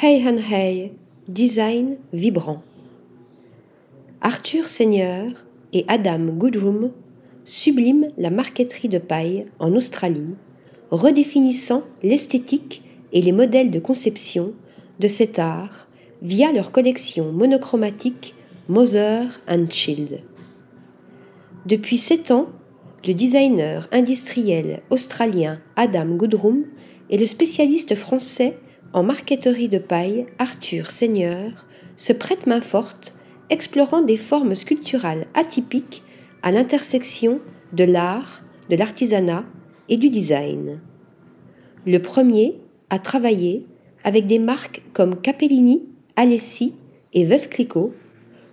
Hey Han Hey, design vibrant. Arthur Seigneur et Adam Goodroom subliment la marqueterie de paille en Australie, redéfinissant l'esthétique et les modèles de conception de cet art via leur collection monochromatique Mother and Child. Depuis sept ans, le designer industriel australien Adam Goodroom et le spécialiste français en marqueterie de paille, Arthur Seigneur se prête main forte, explorant des formes sculpturales atypiques à l'intersection de l'art, de l'artisanat et du design. Le premier a travaillé avec des marques comme Capellini, Alessi et Veuve Clicquot.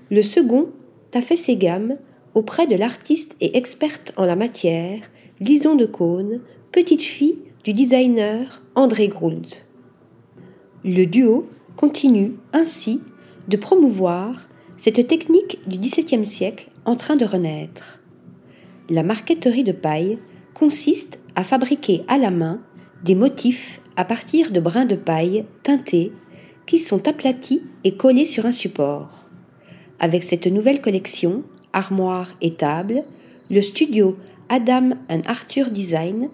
Le second a fait ses gammes auprès de l'artiste et experte en la matière, Lison de Cône, petite fille du designer André Groult. Le duo continue ainsi de promouvoir cette technique du XVIIe siècle en train de renaître. La marqueterie de paille consiste à fabriquer à la main des motifs à partir de brins de paille teintés qui sont aplatis et collés sur un support. Avec cette nouvelle collection, armoire et table, le studio Adam and Arthur Design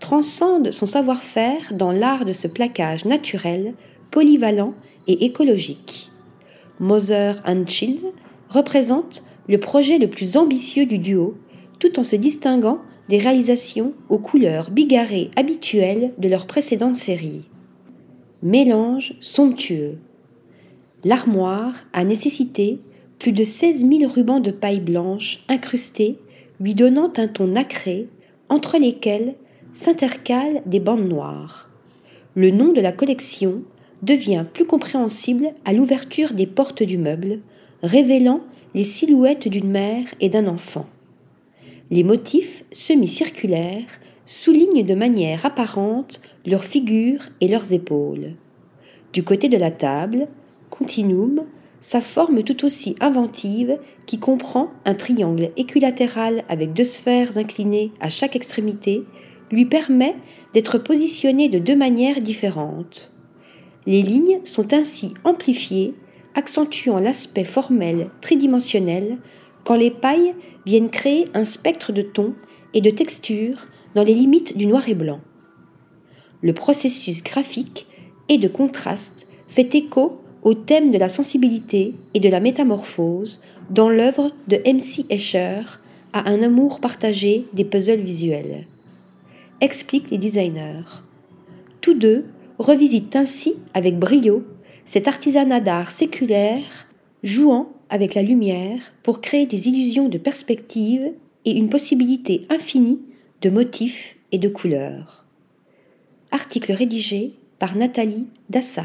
transcende son savoir-faire dans l'art de ce plaquage naturel, polyvalent et écologique. Mother and Child représente le projet le plus ambitieux du duo, tout en se distinguant des réalisations aux couleurs bigarrées habituelles de leur précédente série. Mélange somptueux. L'armoire a nécessité plus de 16 000 rubans de paille blanche incrustés, lui donnant un ton nacré, entre lesquels s'intercalent des bandes noires. Le nom de la collection devient plus compréhensible à l'ouverture des portes du meuble, révélant les silhouettes d'une mère et d'un enfant. Les motifs semi-circulaires soulignent de manière apparente leurs figures et leurs épaules. Du côté de la table, Continuum, sa forme tout aussi inventive qui comprend un triangle équilatéral avec deux sphères inclinées à chaque extrémité lui permet d'être positionné de deux manières différentes. Les lignes sont ainsi amplifiées, accentuant l'aspect formel tridimensionnel quand les pailles viennent créer un spectre de tons et de textures dans les limites du noir et blanc. Le processus graphique et de contraste fait écho au thème de la sensibilité et de la métamorphose dans l'œuvre de M.C. Escher à un amour partagé des puzzles visuels expliquent les designers. Tous deux revisitent ainsi avec brio cet artisanat d'art séculaire jouant avec la lumière pour créer des illusions de perspective et une possibilité infinie de motifs et de couleurs. Article rédigé par Nathalie Dassa.